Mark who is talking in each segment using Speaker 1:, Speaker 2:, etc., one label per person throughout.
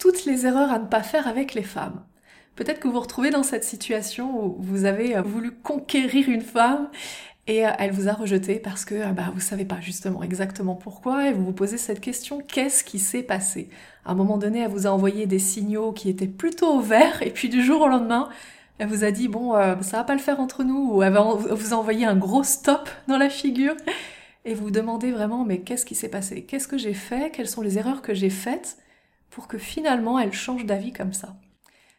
Speaker 1: toutes les erreurs à ne pas faire avec les femmes. Peut-être que vous vous retrouvez dans cette situation où vous avez euh, voulu conquérir une femme et euh, elle vous a rejeté parce que euh, bah, vous savez pas justement exactement pourquoi et vous vous posez cette question qu'est-ce qui s'est passé? À un moment donné, elle vous a envoyé des signaux qui étaient plutôt verts et puis du jour au lendemain, elle vous a dit bon ça va pas le faire entre nous ou elle vous a envoyé un gros stop dans la figure et vous vous demandez vraiment mais qu'est-ce qui s'est passé? Qu'est-ce que j'ai fait? Quelles sont les erreurs que j'ai faites? Pour que finalement elle change d'avis comme ça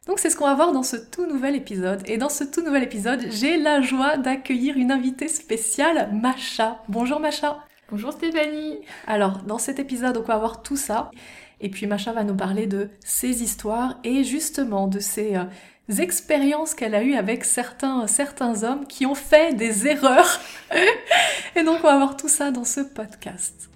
Speaker 1: donc c'est ce qu'on va voir dans ce tout nouvel épisode. Et dans ce tout nouvel épisode, j'ai la joie d'accueillir une invitée spéciale, Macha. Bonjour Macha.
Speaker 2: Bonjour Stéphanie.
Speaker 1: Alors dans cet épisode, on va voir tout ça. Et puis Macha va nous parler de ses histoires et justement de ses euh, expériences qu'elle a eues avec certains, certains hommes qui ont fait des erreurs. et donc on va voir tout ça dans ce podcast.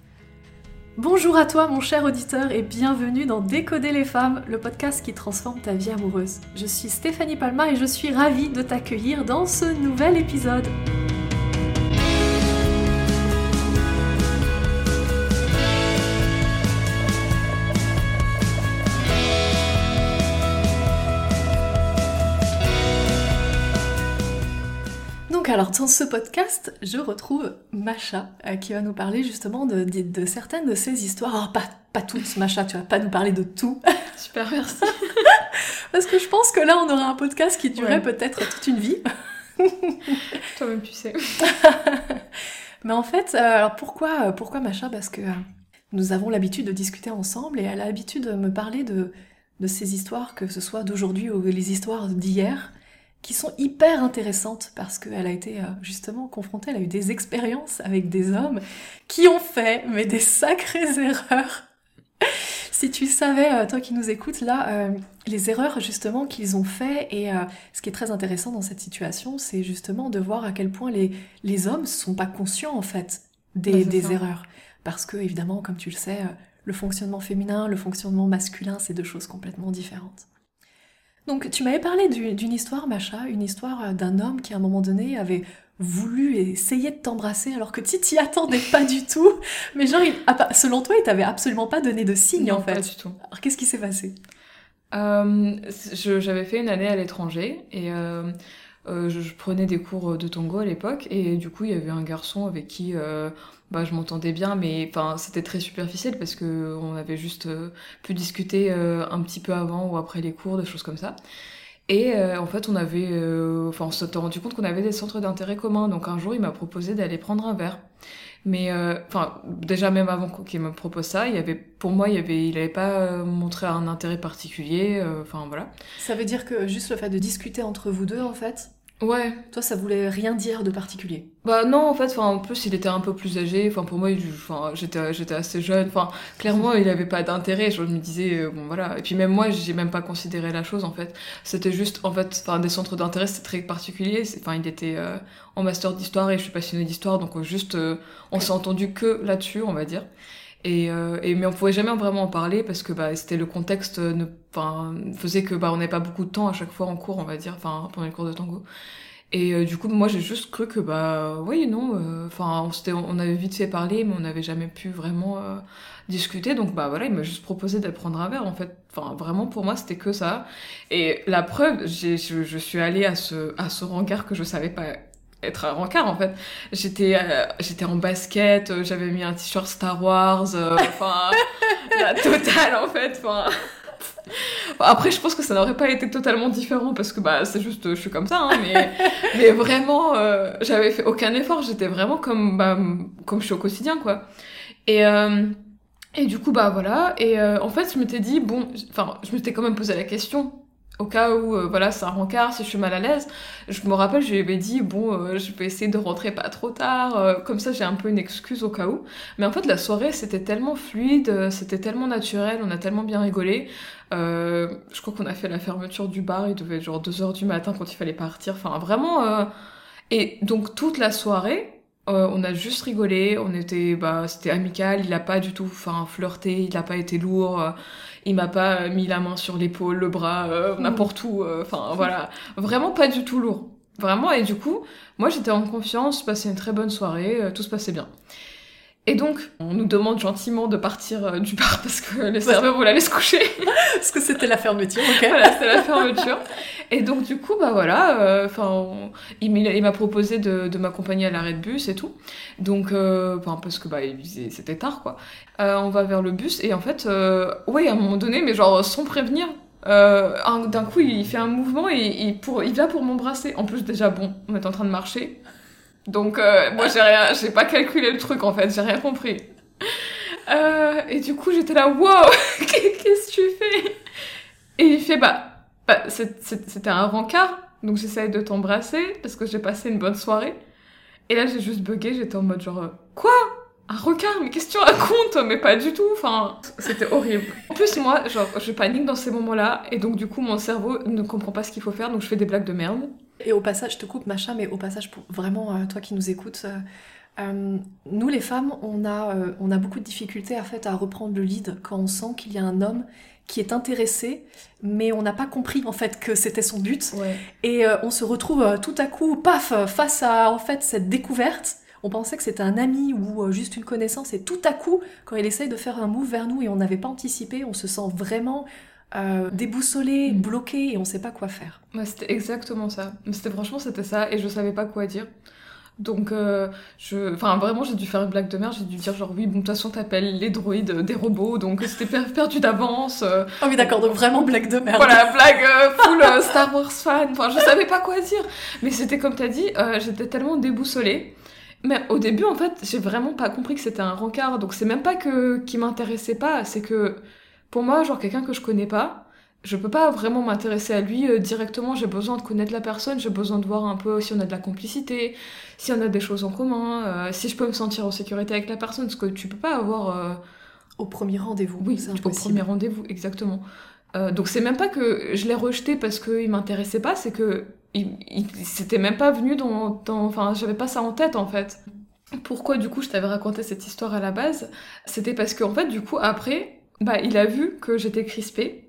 Speaker 1: Bonjour à toi mon cher auditeur et bienvenue dans Décoder les femmes, le podcast qui transforme ta vie amoureuse. Je suis Stéphanie Palma et je suis ravie de t'accueillir dans ce nouvel épisode. Alors dans ce podcast, je retrouve Macha euh, qui va nous parler justement de, de, certaines de ces histoires. Alors pas, pas toutes, Macha, tu vas pas nous parler de tout.
Speaker 2: Super, merci.
Speaker 1: Parce que je pense que là, on aura un podcast qui durerait peut-être toute une vie.
Speaker 2: Toi-même, tu sais.
Speaker 1: Mais en fait, euh, alors pourquoi, pourquoi Macha Parce que euh, nous avons l'habitude de discuter ensemble et elle a l'habitude de me parler de, de ces histoires, que ce soit d'aujourd'hui ou les histoires d'hier qui sont hyper intéressantes parce qu'elle a été euh, justement confrontée, elle a eu des expériences avec des hommes qui ont fait mais des sacrées erreurs. si tu savais, euh, toi qui nous écoutes là, euh, les erreurs justement qu'ils ont fait et ce qui est très intéressant dans cette situation, c'est justement de voir à quel point les, les hommes sont pas conscients en fait des, des erreurs. Parce que évidemment, comme tu le sais, le fonctionnement féminin, le fonctionnement masculin, c'est deux choses complètement différentes. Donc tu m'avais parlé d'une histoire, Macha, une histoire euh, d'un homme qui à un moment donné avait voulu essayer de t'embrasser alors que tu t'y attendais pas du tout. Mais genre, selon toi, il t'avait absolument pas donné de signe en fait.
Speaker 2: Pas du tout.
Speaker 1: Alors qu'est-ce qui s'est passé?
Speaker 2: Euh, J'avais fait une année à l'étranger et euh, euh, je, prenais des cours de tango à l'époque et du coup il y avait un garçon avec qui bah, je m'entendais bien mais enfin c'était très superficiel parce que on avait juste euh, pu discuter un petit peu avant ou après les cours des choses comme ça. Et en fait on avait enfin on s'était rendu compte qu'on avait des centres d'intérêt communs. Donc un jour il m'a proposé d'aller prendre un verre. Mais enfin déjà même avant qu'il me propose ça il y avait pour moi il y avait il avait pas montré un intérêt particulier enfin voilà.
Speaker 1: Ça veut dire que juste le fait de discuter entre vous deux en fait
Speaker 2: Ouais.
Speaker 1: Toi, ça voulait rien dire de particulier.
Speaker 2: Bah non, en fait, enfin, en plus, il était un peu plus âgé. Enfin, pour moi, enfin, j'étais, j'étais assez jeune. Enfin, clairement, il avait pas d'intérêt. Je me disais, euh, bon, voilà. Et puis même moi, j'ai même pas considéré la chose, en fait. C'était juste, en fait, enfin, des centres d'intérêt, c'était très particulier. Enfin, il était euh, en master d'histoire et je suis passionnée d'histoire, donc euh, juste, on s'est entendu que là-dessus, on va dire. Et, euh, et, mais on pouvait jamais vraiment en parler parce que bah, c'était le contexte ne, faisait que bah, on n'avait pas beaucoup de temps à chaque fois en cours, on va dire, enfin pendant les cours de tango. Et euh, du coup, moi, j'ai juste cru que bah oui, non, euh, enfin on, on avait vite fait parler, mais on n'avait jamais pu vraiment euh, discuter. Donc bah voilà, il m'a juste proposé d'aller prendre un verre. En fait, enfin vraiment pour moi, c'était que ça. Et la preuve, je, je suis allée à ce à ce rencard que je savais pas être un rencard en fait. J'étais euh, j'étais en basket, euh, j'avais mis un t-shirt Star Wars, euh, enfin la totale en fait, enfin après, je pense que ça n'aurait pas été totalement différent parce que bah c'est juste, je suis comme ça, hein, mais mais vraiment, j'avais fait aucun effort. J'étais vraiment comme bah comme je suis au quotidien quoi. Et et du coup bah voilà. Et en fait, je m'étais dit bon, enfin, je m'étais quand même posé la question au cas où euh, voilà c'est un rencard si je suis mal à l'aise je me rappelle je lui avais dit bon euh, je vais essayer de rentrer pas trop tard euh, comme ça j'ai un peu une excuse au cas où. Mais en fait la soirée c'était tellement fluide c'était tellement naturel on a tellement bien rigolé je crois qu'on a fait la fermeture du bar il devait être genre 2 heures du matin quand il fallait partir enfin vraiment et donc toute la soirée on a juste rigolé, on était, bah, c'était amical. Il a pas du tout, enfin, flirté. Il a pas été lourd il m'a pas mis la main sur l'épaule, le bras, euh, n'importe où. Euh, enfin voilà, vraiment pas du tout lourd. Vraiment et du coup, moi j'étais en confiance, passé une très bonne soirée, euh, tout se passait bien. Et donc, on nous demande gentiment de partir euh, du bar parce que les serveurs voulaient aller se coucher.
Speaker 1: parce que c'était la fermeture, ok.
Speaker 2: voilà, c'était la fermeture. Et donc, du coup, bah voilà, euh, enfin, il m'a proposé de, de m'accompagner à l'arrêt de bus et tout. Donc, euh, parce que bah, c'était tard, quoi. on va vers le bus et en fait, ouais, à un moment donné, mais genre sans prévenir, d'un coup, il fait un mouvement et, et pour, il vient pour m'embrasser. En plus, déjà, bon, on est en train de marcher. Donc euh, moi j'ai rien, j'ai pas calculé le truc en fait, j'ai rien compris. Euh, et du coup j'étais là, wow, qu'est-ce que tu fais? Et il fait bah, bah c'était un rencard, donc j'essaye de t'embrasser parce que j'ai passé une bonne soirée. Et là j'ai juste bugué, j'étais en mode genre euh, quoi? Un rencard? Mais qu'est-ce que tu racontes? Mais pas du tout, enfin, c'était horrible. En plus, moi, genre, je panique dans ces moments-là, et donc du coup, mon cerveau ne comprend pas ce qu'il faut faire, donc je fais des blagues de merde.
Speaker 1: Et au passage, je te coupe machin, mais au passage, pour vraiment euh, toi qui nous écoutes, euh, euh, nous les femmes, on a, on a beaucoup de difficultés en fait, à reprendre le lead quand on sent qu'il y a un homme qui est intéressé, mais on n'a pas compris en fait que c'était son but. Et on se retrouve tout à coup, paf, face à en fait cette découverte. On pensait que c'était un ami ou juste une connaissance, et tout à coup, quand il essaye de faire un move vers nous et on n'avait pas anticipé, on se sent vraiment euh, déboussolé, mm. bloqué et on sait pas quoi faire.
Speaker 2: c'était exactement ça. C'était franchement c'était ça et je savais pas quoi dire. Donc, euh, je... enfin, vraiment, j'ai dû faire une blague de merde. J'ai dû dire, genre, oui, bon, de toute façon, t'appelles les droïdes des robots, donc c'était perdu d'avance.
Speaker 1: Ah oui, d'accord, donc vraiment blague de merde.
Speaker 2: Voilà, blague full Star Wars fan. Enfin, je savais pas quoi dire. Mais c'était comme t'as dit, j'étais tellement déboussolée. Mais au début, en fait, j'ai vraiment pas compris que c'était un rencard. Donc, c'est même pas que qui m'intéressait pas, c'est que pour moi, genre quelqu'un que je connais pas, je peux pas vraiment m'intéresser à lui euh, directement. J'ai besoin de connaître la personne, j'ai besoin de voir un peu si on a de la complicité, si on a des choses en commun, euh, si je peux me sentir en sécurité avec la personne, ce que tu peux pas avoir. Euh,
Speaker 1: au premier rendez-vous.
Speaker 2: Oui, au premier rendez-vous, exactement. donc c'est même pas que je l'ai rejeté parce qu'il m'intéressait pas, c'est que il, c'était même pas venu dans, dans enfin j'avais pas ça en tête en fait. Pourquoi du coup je t'avais raconté cette histoire à la base? C'était parce qu'en fait du coup après bah, il a vu que j'étais crispée.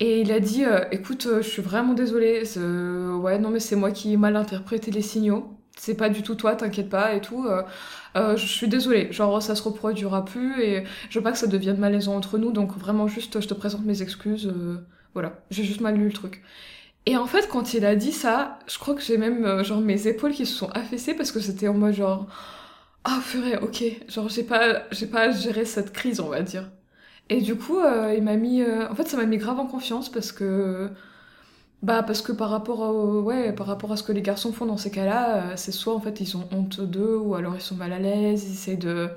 Speaker 2: Et il a dit, euh, écoute, euh, je suis vraiment désolée. Ouais, non, mais c'est moi qui ai mal interprété les signaux. C'est pas du tout toi, t'inquiète pas et tout. Euh, je suis désolée. Genre, ça se reproduira plus et je veux pas que ça devienne malaisant entre nous. Donc, vraiment, juste, je te présente mes excuses. voilà, j'ai juste mal lu le truc. Et en fait, quand il a dit ça, je crois que j'ai même, genre, mes épaules qui se sont affaissées parce que c'était en mode genre, ah, purée, ok. Genre, j'ai pas, j'ai pas géré cette crise, on va dire. Et du coup, euh, il m'a mis. Euh, en fait, ça m'a mis grave en confiance parce que. Bah, parce que par rapport, à, ouais, par rapport à ce que les garçons font dans ces cas-là, euh, c'est soit en fait ils ont honte d'eux, ou alors ils sont mal à l'aise, ils essaient de.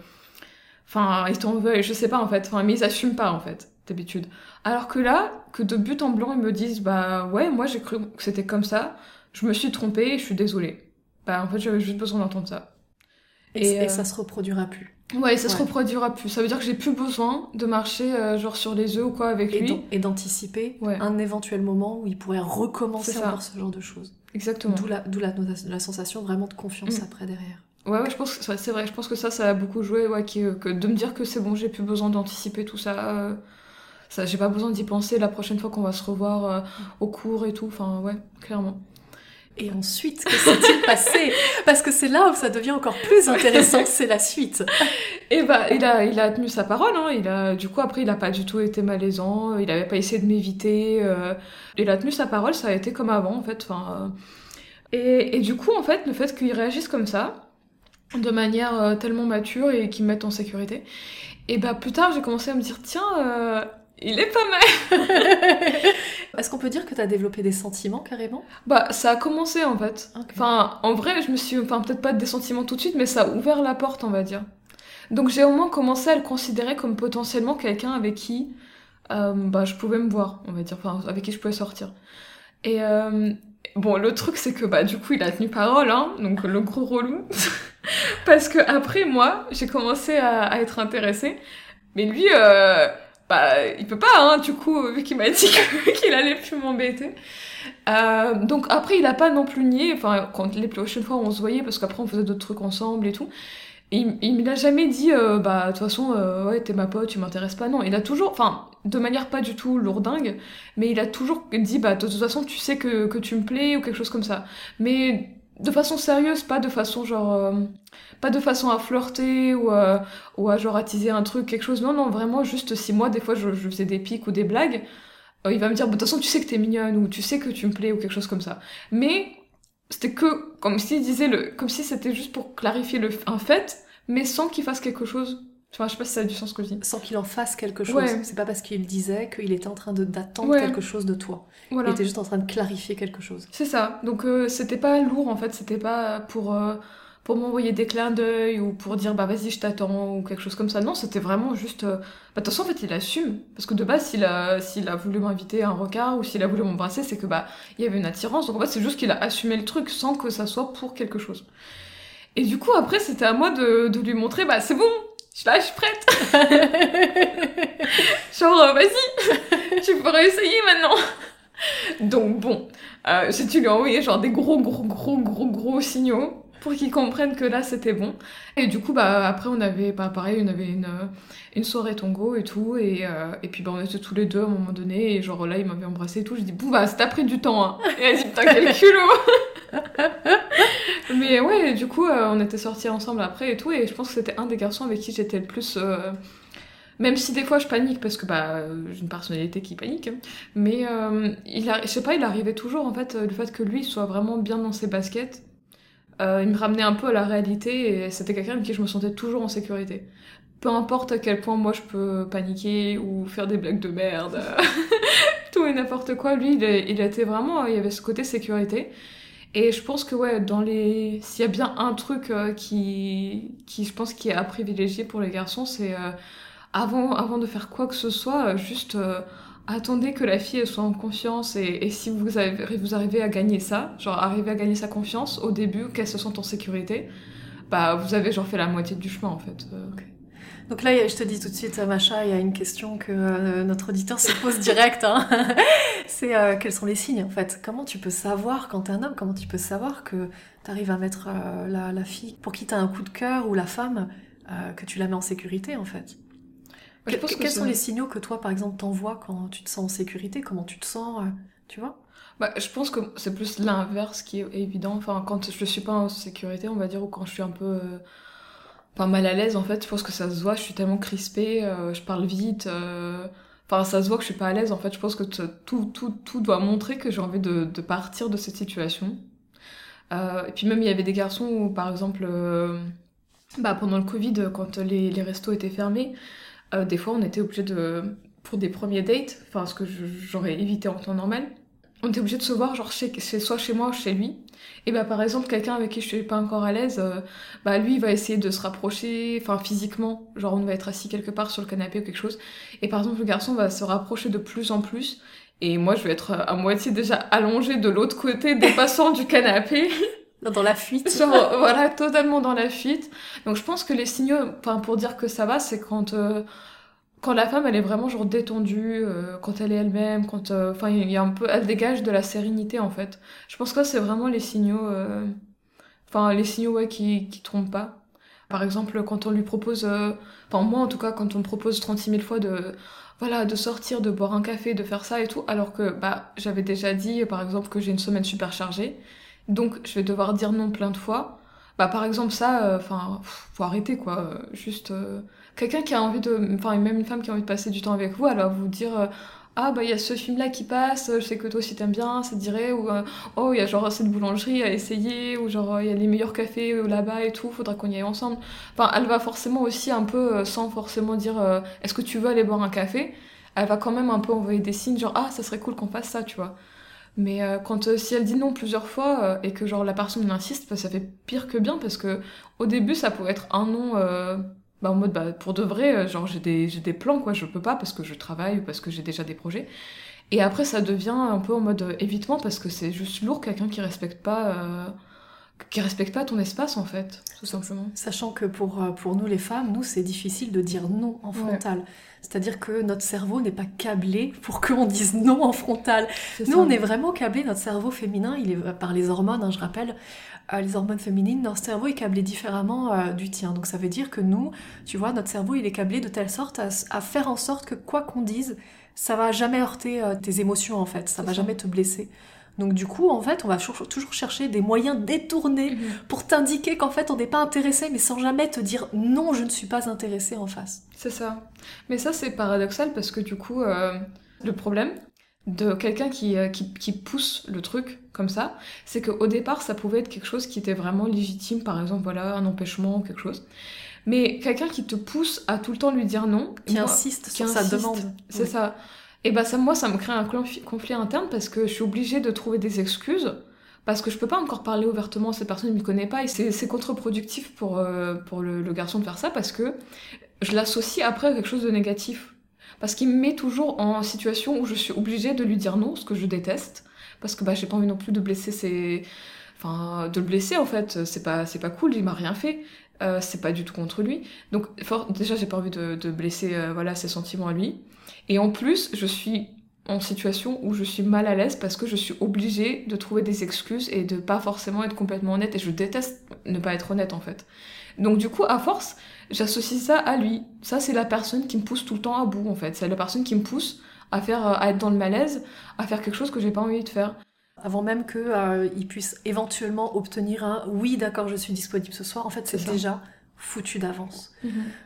Speaker 2: Enfin, ils t'en veulent, je sais pas en fait, enfin, mais ils assument pas en fait, d'habitude. Alors que là, que de but en blanc, ils me disent, bah ouais, moi j'ai cru que c'était comme ça, je me suis trompée, je suis désolée. Bah en fait, j'avais juste besoin d'entendre ça.
Speaker 1: Et, et ça se reproduira plus.
Speaker 2: Ouais, ça se reproduira plus. Ça veut dire que j'ai plus besoin de marcher euh, genre sur les œufs ou quoi avec lui.
Speaker 1: Et d'anticiper un éventuel moment où il pourrait recommencer encore ce genre de choses.
Speaker 2: Exactement.
Speaker 1: D'où la, la, la, sensation vraiment de confiance mm. après derrière.
Speaker 2: Ouais, ouais, je pense que c'est vrai. Je pense que ça, ça a beaucoup joué. Ouais, que de me dire que c'est bon, j'ai plus besoin d'anticiper tout ça. Euh, ça j'ai pas besoin d'y penser la prochaine fois qu'on va se revoir euh, au cours et tout. Enfin, ouais, clairement.
Speaker 1: Et ensuite, que s'est-il passé? Parce que c'est là où ça devient encore plus intéressant, c'est la suite.
Speaker 2: Et bah, il a, il a tenu sa parole. Hein. Il a, du coup, après, il a pas du tout été malaisant. Il avait pas essayé de m'éviter. Euh. il a tenu sa parole. Ça a été comme avant, en fait. Enfin, euh. et, et, du coup, en fait, le fait qu'il réagisse comme ça, de manière euh, tellement mature et qu'il me mette en sécurité, et bah plus tard, j'ai commencé à me dire, tiens il est pas mal.
Speaker 1: Est-ce qu'on peut dire que tu as développé des sentiments carrément?
Speaker 2: Bah, ça a commencé en fait. Enfin, en vrai, je me suis. Enfin, peut-être pas des sentiments tout de suite, mais ça a ouvert la porte, on va dire. Donc, j'ai au moins commencé à le considérer comme potentiellement quelqu'un avec qui euh, bah, je pouvais me voir, on va dire. Enfin, avec qui je pouvais sortir. Et. Euh, bon, le truc, c'est que bah, du coup, il a tenu parole, hein, donc le gros relou. Parce que après, moi, j'ai commencé à, être intéressée. Mais lui, euh, bah, il peut pas, hein, du coup, vu qu'il m'a dit qu'il allait plus m'embêter. Euh, donc après, il a pas non plus nié, enfin, quand les prochaines fois on se voyait, parce qu'après on faisait d'autres trucs ensemble et tout, il, il m'a jamais dit, euh, bah, de toute façon, euh, ouais, t'es ma pote, tu m'intéresses pas. Non, il a toujours, enfin, de manière pas du tout lourdingue, mais il a toujours dit, bah, de toute façon, tu sais que, que tu me plais ou quelque chose comme ça. Mais de façon sérieuse, pas de façon genre, euh, pas de façon à flirter ou à, ou à genre attiser un truc, quelque chose. Non, non, vraiment juste si moi des fois je, je faisais des pics ou des blagues, euh, il va me dire, bah, de toute façon tu sais que t'es mignonne ou tu sais que tu me plais ou quelque chose comme ça. Mais c'était que comme s'il disait le, comme si c'était juste pour clarifier le, un fait, mais sans qu'il fasse quelque chose. Enfin, je sais pas si ça a du sens ce que je dis.
Speaker 1: Sans qu'il en fasse quelque chose. C'est pas parce qu'il disait qu'il était en train d'attendre quelque chose de toi. Il était juste en train de clarifier quelque chose.
Speaker 2: C'est ça. Donc euh, c'était pas lourd en fait. C'était pas pour euh, pour m'envoyer des clins d'œil ou pour dire bah vas-y je t'attends ou quelque chose comme ça. Non, c'était vraiment juste. Euh, bah, de toute façon en fait il assume parce que de base s'il a s'il a voulu m'inviter à un regard ou s'il a voulu m'embrasser c'est que bah il y avait une attirance. Donc en fait c'est juste qu'il a assumé le truc sans que ça soit pour quelque chose. Et du coup après c'était à moi de, de lui montrer bah c'est bon je suis là, je suis prête. Genre, euh, vas-y, tu peux réessayer maintenant. Donc bon, euh, si tu lui as envoyé genre des gros, gros, gros, gros, gros signaux pour qu'il comprenne que là c'était bon. Et du coup, bah après on avait, bah, pareil, on avait une, une soirée tongo et tout, et, euh, et puis bah on était tous les deux à un moment donné, et genre là il m'avait embrassé et tout, j'ai dit, bah ça t'a pris du temps, hein. Et elle dit, putain quel culot Mais ouais, du coup, euh, on était sortis ensemble après et tout, et je pense que c'était un des garçons avec qui j'étais le plus. Euh, même si des fois je panique parce que bah j'ai une personnalité qui panique, hein. mais euh, il a... je sais pas, il arrivait toujours en fait le fait que lui soit vraiment bien dans ses baskets. il me ramenait un peu à la réalité et c'était quelqu'un avec qui je me sentais toujours en sécurité. Peu importe à quel point moi je peux paniquer ou faire des blagues de merde, tout et n'importe quoi, lui il, il était vraiment, il y avait ce côté sécurité. Et je pense que ouais, dans les, s'il y a bien un truc euh, qui, qui, je pense, qui est à privilégier pour les garçons, c'est euh, avant, avant de faire quoi que ce soit, euh, juste attendez que la fille soit en confiance et, et, si vous, avez, vous arrivez à gagner ça, genre arriver à gagner sa confiance au début, qu'elle se sente en sécurité, bah vous avez genre fait la moitié du chemin en fait.
Speaker 1: Donc là, je te dis tout de suite, Macha, il y a une question que euh, notre auditeur se pose direct. Hein. c'est euh, quels sont les signes en fait? Comment tu peux savoir quand t'es un homme? Comment tu peux savoir que t'arrives à mettre euh, la, fille pour qui t'as un coup de cœur ou la femme que tu la mets en sécurité en fait? Quels sont les signaux que toi, par exemple, t'envoies quand tu te sens en sécurité? Comment tu te sens Tu vois?
Speaker 2: Bah, je pense que c'est plus l'inverse qui est évident. Enfin, quand je suis pas en sécurité, on va dire, ou quand je suis un peu pas mal à l'aise en fait. Je pense que ça se voit, je suis tellement crispée, euh, je parle vite. Euh, enfin, ça se voit que je suis pas à l'aise en fait. Je pense que tout, tout, tout doit montrer que j'ai envie de, de, partir de cette situation. Euh, et puis même, il y avait des garçons où, par exemple, bah, pendant le Covid, quand les, les restos étaient fermés, des fois on était obligé de. pour des premiers dates, enfin, ce que j'aurais évité en temps normal, on était obligé de se voir genre chez, soit chez moi ou chez lui. Et bah par exemple quelqu'un avec qui je suis pas encore à l'aise, euh, bah lui il va essayer de se rapprocher, enfin physiquement, genre on va être assis quelque part sur le canapé ou quelque chose. Et par exemple le garçon va se rapprocher de plus en plus. Et moi je vais être à moitié déjà allongée de l'autre côté, dépassant du canapé.
Speaker 1: Dans la fuite.
Speaker 2: Genre, voilà, totalement dans la fuite. Donc je pense que les signaux, enfin pour dire que ça va, c'est quand euh, quand la femme elle est vraiment genre détendue, euh, quand elle est elle-même, quand euh, enfin il y a un peu elle dégage de la sérénité en fait. Je pense que c'est vraiment les signaux euh, enfin les signaux ouais qui qui trompent pas. Par exemple, quand on lui propose enfin moi en tout cas quand on me propose 36 000 fois de voilà, de sortir, de boire un café, de faire ça et tout, alors que bah j'avais déjà dit par exemple que j'ai une semaine super chargée. Donc je vais devoir dire non plein de fois. Bah par exemple ça enfin faut arrêter quoi, juste quelqu'un qui a envie de, enfin même une femme qui a envie de passer du temps avec vous, va vous dire euh, ah bah il y a ce film là qui passe, je sais que toi aussi t'aimes bien, ça te dirait ou euh, oh il y a genre cette boulangerie à essayer ou genre il y a les meilleurs cafés euh, là-bas et tout, faudra qu'on y aille ensemble. Enfin elle va forcément aussi un peu sans forcément dire est-ce que tu veux aller boire un café, elle va quand même un peu envoyer des signes genre ah ça serait cool qu'on fasse ça tu vois. Mais quand si elle dit non plusieurs fois et que genre la personne insiste, bah, ça fait pire que bien parce que au début ça pourrait être un non bah, en mode, bah, pour de vrai, euh, genre j'ai des, j'ai des plans, quoi, je peux pas parce que je travaille ou parce que j'ai déjà des projets. Et après, ça devient un peu en mode euh, évitement parce que c'est juste lourd, quelqu'un qui respecte pas. Euh, qui respecte pas ton espace en fait, tout simplement.
Speaker 1: Sachant que pour, pour nous les femmes, nous c'est difficile de dire non en frontal. C'est-à-dire que notre cerveau n'est pas câblé pour qu'on dise non en frontal. Nous on est vraiment câblé, notre cerveau féminin, il est par les hormones, hein, je rappelle, les hormones féminines, notre cerveau est câblé différemment euh, du tien. Donc ça veut dire que nous, tu vois, notre cerveau, il est câblé de telle sorte à, faire en sorte que quoi qu'on dise, ça va jamais heurter euh, tes émotions en fait, ça va jamais te blesser. Donc du coup, en fait, on va toujours chercher des moyens détournés
Speaker 2: Mhm.
Speaker 1: pour t'indiquer qu'en fait, on n'est pas intéressé, mais sans jamais te dire non, je ne suis pas intéressé en face.
Speaker 2: C'est ça. Mais ça, c'est paradoxal parce que du coup, euh, le problème de quelqu'un qui, euh, qui, qui pousse le truc comme ça, c'est qu'au départ, ça pouvait être quelque chose qui était vraiment légitime, par exemple, voilà, un empêchement ou quelque chose. Mais quelqu'un qui te pousse à tout le temps lui dire non,
Speaker 1: Qui
Speaker 2: moi,
Speaker 1: insiste
Speaker 2: qui
Speaker 1: sur sa demande.
Speaker 2: C'est
Speaker 1: Oui.
Speaker 2: ça. Et bah ça, moi, ça me crée un conflit, interne parce que je suis obligée de trouver des excuses. Parce que je peux pas encore parler ouvertement cette personne, ne me connaît pas, et c'est contre-productif pour, euh, pour le, le garçon de faire ça parce que je l'associe après à quelque chose de négatif. Parce qu'il me met toujours en situation où je suis obligée de lui dire non, ce que je déteste. Parce que bah, j'ai pas envie non plus de blesser ses. Enfin, de le blesser en fait, c'est pas, c'est pas cool, il m'a rien fait. Euh, c'est pas du tout contre lui. Donc, for- déjà, j'ai pas envie de, de blesser euh, voilà, ses sentiments à lui. Et en plus, je suis en situation où je suis mal à l'aise parce que je suis obligée de trouver des excuses et de pas forcément être complètement honnête. Et je déteste ne pas être honnête en fait. Donc, du coup, à force, j'associe ça à lui. Ça, c'est la personne qui me pousse tout le temps à bout en fait. C'est la personne qui me pousse à faire, euh, à être dans le malaise, à faire quelque chose que j'ai pas envie de faire.
Speaker 1: Avant même qu'il puisse éventuellement obtenir un oui, d'accord, je suis disponible ce soir, en fait, c'est déjà foutu d'avance.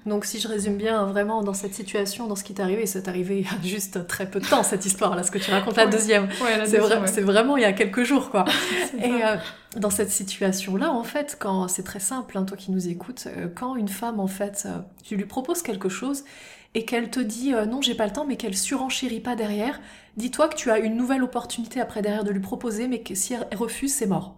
Speaker 1: Donc si je résume bien vraiment dans cette situation, dans ce qui t'est arrivé, et c'est arrivé il y a juste très peu de temps cette histoire là, ce que tu racontes la deuxième.
Speaker 2: Ouais,
Speaker 1: C'est vrai,
Speaker 2: ouais.
Speaker 1: vraiment il y a quelques jours quoi. Et euh, dans cette situation-là, en fait, quand c'est très simple, hein, toi qui nous écoutes, euh, quand une femme, en fait, euh, tu lui proposes quelque chose et qu'elle te dit euh, non, j'ai pas le temps, mais qu'elle surenchérit pas derrière, dis-toi que tu as une nouvelle opportunité après derrière de lui proposer, mais que si elle refuse, c'est mort.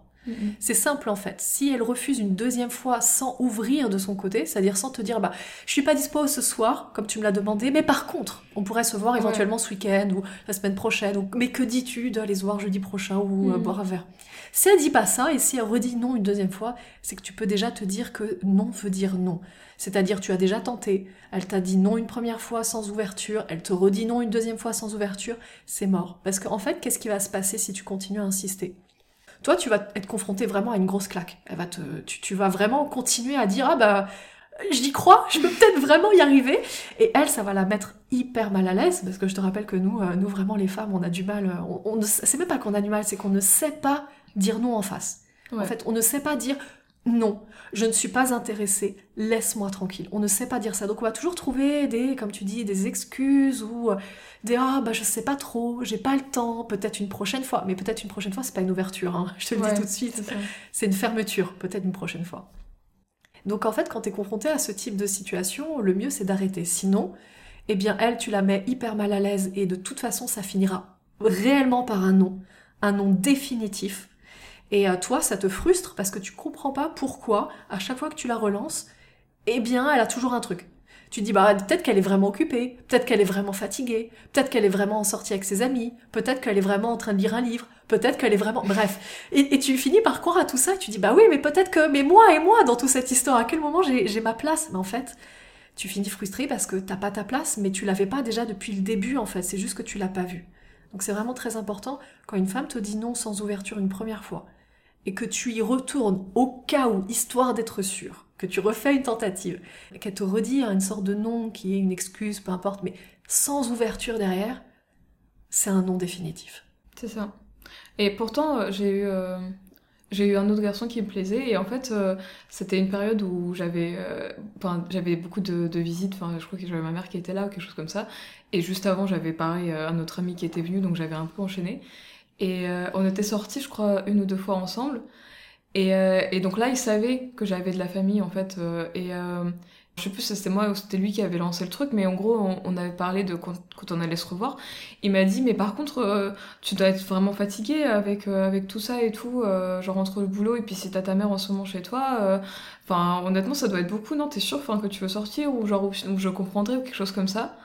Speaker 1: C'est simple en fait. Si elle refuse une deuxième fois sans ouvrir de son côté, c'est-à-dire sans te dire bah je suis pas dispo ce soir comme tu me l'as demandé, mais par contre on pourrait se voir
Speaker 2: Ouais.
Speaker 1: éventuellement ce week-end ou la semaine prochaine. Ou mais que dis-tu d'aller se voir jeudi prochain ou euh, boire un verre? Si elle dit pas ça et si elle redit non une deuxième fois, c'est que tu peux déjà te dire que non veut dire non. C'est-à-dire tu as déjà tenté, elle t'a dit non une première fois sans ouverture, elle te redit non une deuxième fois sans ouverture, c'est mort. Parce qu'en fait, qu'est-ce qui va se passer si tu continues à insister? Toi, tu vas être confronté vraiment à une grosse claque. Elle va te, tu, tu vas vraiment continuer à dire ah bah j'y crois, je peux peut-être vraiment y arriver. Et elle, ça va la mettre hyper mal à l'aise parce que je te rappelle que nous, euh, nous vraiment les femmes, on a du mal. euh, On, on ne- c'est même pas qu'on a du mal, c'est qu'on ne sait pas dire non en face. En fait, on ne sait pas dire non, je ne suis pas intéressée, laisse-moi tranquille. On ne sait pas dire ça. Donc on va toujours trouver des, comme tu dis, des excuses ou euh, des ah bah je sais pas trop, j'ai pas le temps, peut-être une prochaine fois. Mais peut-être une prochaine fois, c'est pas une ouverture, hein. je te le
Speaker 2: Ouais,
Speaker 1: dis tout de suite.
Speaker 2: C'est
Speaker 1: une fermeture, peut-être une prochaine fois. Donc en fait, quand tu es confronté à ce type de situation, le mieux c'est d'arrêter. Sinon, eh bien elle, tu la mets hyper mal à l'aise et de toute façon, ça finira réellement par un non, un non définitif. Et à toi, ça te frustre parce que tu comprends pas pourquoi, à chaque fois que tu la relances, eh bien, elle a toujours un truc. Tu dis, bah, peut-être qu'elle est vraiment occupée, peut-être qu'elle est vraiment fatiguée, peut-être qu'elle est vraiment en sortie avec ses amis, peut-être qu'elle est vraiment en train de lire un livre, peut-être qu'elle est vraiment... Bref. Et, et tu finis par croire à tout ça, et tu dis, bah oui, mais peut-être que... Mais moi et moi, dans toute cette histoire, à quel moment j'ai ma place? Mais en fait, tu finis frustré parce que t'as pas ta place, mais tu l'avais pas déjà depuis le début, en fait. C'est juste que tu l'as pas vu. Donc c'est vraiment très important quand une femme te dit non sans ouverture une première fois, et que tu y retournes au cas où, histoire d'être sûr, que tu refais une tentative, qu'elle te redit une sorte de non qui est une excuse, peu importe, mais sans ouverture derrière, c'est un non définitif.
Speaker 2: C'est ça. Et pourtant, euh, j'ai eu, euh, eu un autre garçon qui me plaisait. Et en fait, euh, c'était une période où j'avais beaucoup de, visites. Enfin, je crois que j'avais ma mère qui était là ou quelque chose comme ça. Et juste avant, j'avais pareil un autre ami qui était venu, donc j'avais un peu enchaîné. Et euh, on était sortis, je crois, une ou deux fois ensemble. Et, euh, et donc là, il savait que j'avais de la famille, en fait. euh, et euh, je sais plus si c'était moi ou c'était lui qui avait lancé le truc, mais en gros, on, avait parlé de quand, on allait se revoir. Il m'a dit, mais par contre, euh, tu dois être vraiment fatigué avec, euh, avec tout ça et tout, genre entre le boulot et puis si t'as ta mère en ce moment chez toi. Enfin, honnêtement, ça doit être beaucoup, non? T'es sûr que tu veux sortir ou genre ou je comprendrais ou quelque chose comme ça?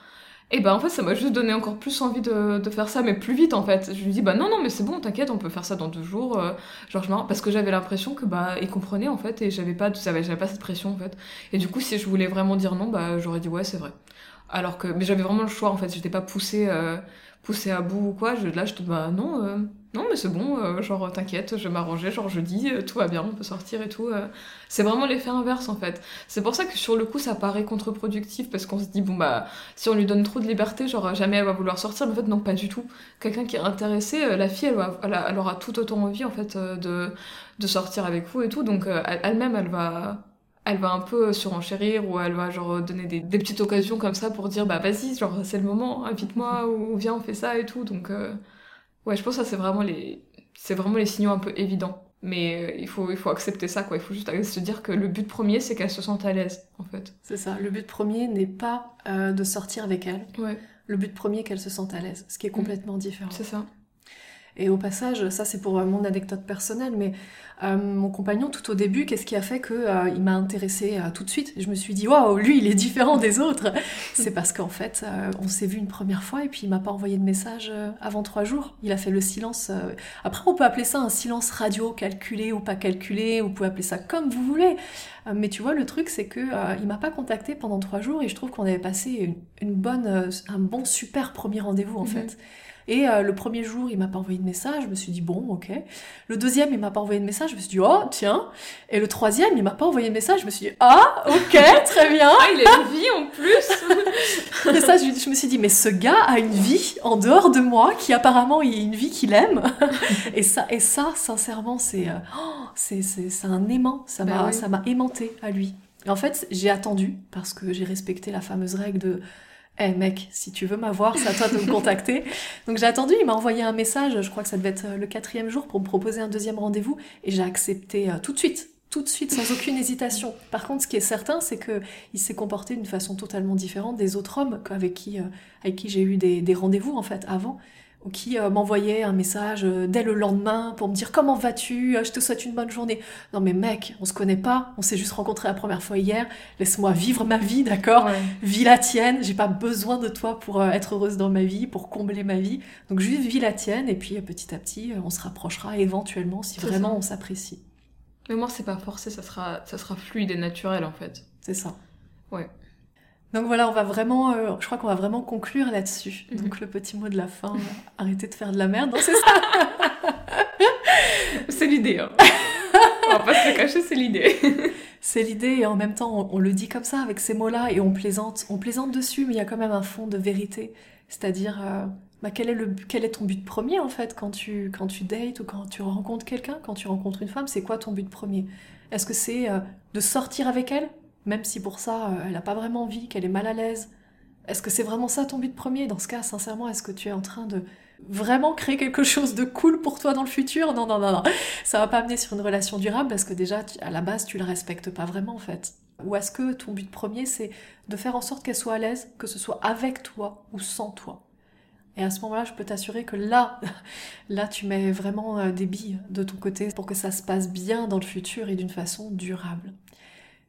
Speaker 2: Et bah en fait ça m'a juste donné encore plus envie de, de faire ça mais plus vite en fait. Je lui dis bah non non mais c'est bon t'inquiète on peut faire ça dans deux jours euh, genre je parce que j'avais l'impression que bah il comprenait en fait et j'avais pas j'avais pas cette pression en fait. Et du coup si je voulais vraiment dire non bah j'aurais dit ouais c'est vrai alors que mais j'avais vraiment le choix en fait j'étais pas poussée euh, poussé à bout ou quoi. Je, là, je te bah non, euh, non, mais c'est bon, euh, genre t'inquiète, je m'arranger, genre je dis, euh, tout va bien, on peut sortir et tout. C'est vraiment l'effet inverse en fait. C'est pour ça que sur le coup, ça paraît contre-productif parce qu'on se dit, bon bah, si on lui donne trop de liberté, genre jamais elle va vouloir sortir, mais en fait, non, pas du tout. Quelqu'un qui est intéressé, la fille, elle, va, elle, aura tout autant envie en fait de, de sortir avec vous et tout, donc elle-même, elle va elle va un peu surenchérir ou elle va genre donner des, des, petites occasions comme ça pour dire bah vas-y genre c'est le moment invite-moi ou viens on fait ça et tout. Donc euh, ouais je pense que ça c'est vraiment les c'est vraiment les signaux un peu évidents. Mais euh, il faut il faut accepter ça quoi. Il faut juste se dire que le but premier c'est qu'elle se sente à l'aise en fait.
Speaker 1: C'est ça. Le but premier n'est pas euh, de sortir avec elle.
Speaker 2: Ouais.
Speaker 1: le but premier qu'elle se sente à l'aise ce qui est mm. complètement différent.
Speaker 2: C'est ça
Speaker 1: et au passage, ça c'est pour mon anecdote personnelle, mais euh, mon compagnon tout au début, qu'est-ce qui a fait que euh, il m'a intéressé euh, tout de suite? Je me suis dit waouh, lui il est différent des autres. c'est parce qu'en fait, on s'est vu une première fois et puis il m'a pas envoyé de message avant trois jours. Il a fait le silence. Après, on peut appeler ça un silence radio, calculé ou pas calculé. Vous pouvez appeler ça comme vous voulez. mais tu vois, le truc c'est que il m'a pas contacté pendant trois jours et je trouve qu'on avait passé une, bonne, un bon super premier rendez-vous en mhm. fait. Et euh, le premier jour, il m'a pas envoyé de message, je me suis dit bon, ok. Le deuxième, il m'a pas envoyé de message, je me suis dit oh tiens. Et le troisième, il m'a pas envoyé de message, je me suis dit ah ok, très bien.
Speaker 2: Ah, il a une vie en plus.
Speaker 1: et ça, je, je, me suis dit mais ce gars a une vie en dehors de moi, qui apparemment il a une vie qu'il aime. et ça, et ça, sincèrement, c'est euh, oh, c'est c'est un aimant. Ça bah m'a ça m'a aimanté à lui. Et en fait, j'ai attendu parce que j'ai respecté la fameuse règle de eh mec, si tu veux m'avoir, c'est à toi de me contacter. Donc j'ai attendu, il m'a envoyé un message, je crois que ça devait être euh, le quatrième jour, pour me proposer un deuxième rendez-vous, et j'ai accepté euh, tout de suite, tout de suite, sans aucune hésitation. Par contre, ce qui est certain, c'est que il s'est comporté d'une façon totalement différente des autres hommes avec qui, euh, avec qui j'ai eu des, des rendez-vous en fait avant qui euh, m'envoyait un message euh, dès le lendemain pour me dire comment vas-tu, euh, je te souhaite une bonne journée. Non mais mec, on se connaît pas, on s'est juste rencontré la première fois hier, laisse-moi vivre ma vie, d'accord? Vis la tienne, j'ai pas besoin de toi pour être heureuse dans ma vie, pour combler ma vie. Donc juste vis la tienne et puis petit à petit, on se rapprochera éventuellement si vraiment on s'apprécie.
Speaker 2: Mais moi, c'est pas forcé, ça sera, ça sera fluide et naturel en fait.
Speaker 1: C'est ça.
Speaker 2: Ouais.
Speaker 1: Donc voilà, on va vraiment, euh, je crois qu'on va vraiment conclure là-dessus. Mhm. Donc le petit mot de la fin, arrêtez de faire de la merde, c'est ça
Speaker 2: C'est l'idée. Hein. on va pas se le cacher, c'est l'idée.
Speaker 1: c'est l'idée et en même temps, on, le dit comme ça avec ces mots-là et on plaisante, on plaisante dessus, mais il y a quand même un fond de vérité. C'est-à-dire, euh, bah, quel, est le, quel est ton but premier en fait quand tu, quand tu dates ou quand tu rencontres quelqu'un, quand tu rencontres une femme, c'est quoi ton but premier? Est-ce que c'est euh, de sortir avec elle? Même si pour ça, euh, elle n'a pas vraiment envie, qu'elle est mal à l'aise. Est-ce que c'est vraiment ça ton but premier? Dans ce cas, sincèrement, est-ce que tu es en train de vraiment créer quelque chose de cool pour toi dans le futur? Non, non, non, non. Ça va pas amener sur une relation durable parce que déjà, à la base, tu la respectes pas vraiment en fait. Ou est-ce que ton but premier, c'est de faire en sorte qu'elle soit à l'aise, que ce soit avec toi ou sans toi? Et à ce moment-là, je peux t'assurer que là, là, tu mets vraiment euh, des billes de ton côté pour que ça se passe bien dans le futur et d'une façon durable.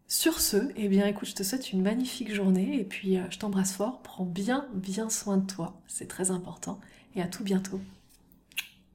Speaker 1: Sur ce, eh bien écoute, je te souhaite une magnifique journée et puis euh, je t'embrasse fort, prends bien bien soin de toi, c'est très important. Et à tout bientôt.